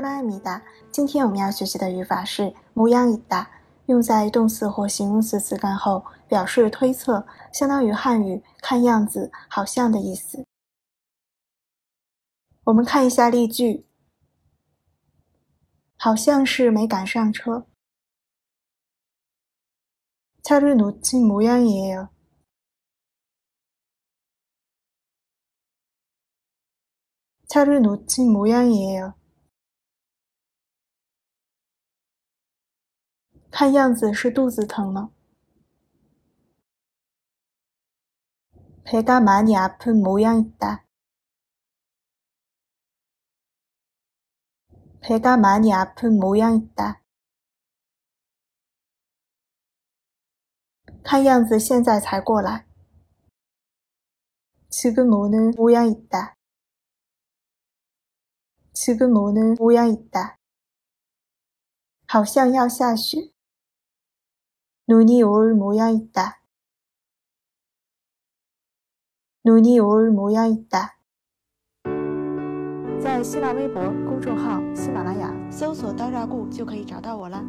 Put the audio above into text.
拉米达。今天我们要学习的语法是模样一大，用在动词或形容词词干后，表示推测，相当于汉语看样子、好像的意思。我们看一下例句，好像是没赶上车。차를놓친모양이에요 차를 놓친 모양이에요. 看样子是肚子疼了. 배가 많이 아픈 모양이다. 배가 많이 아픈 모양이다. 看样子现在才过来. 지금 오는 모양이다. 지금오는모양이 다。 好像要下雪。 눈이올모양이 다。 눈이올모양이 다。 在新浪微博公众号“喜马拉雅”搜索“刀扎固”就可以找到我了。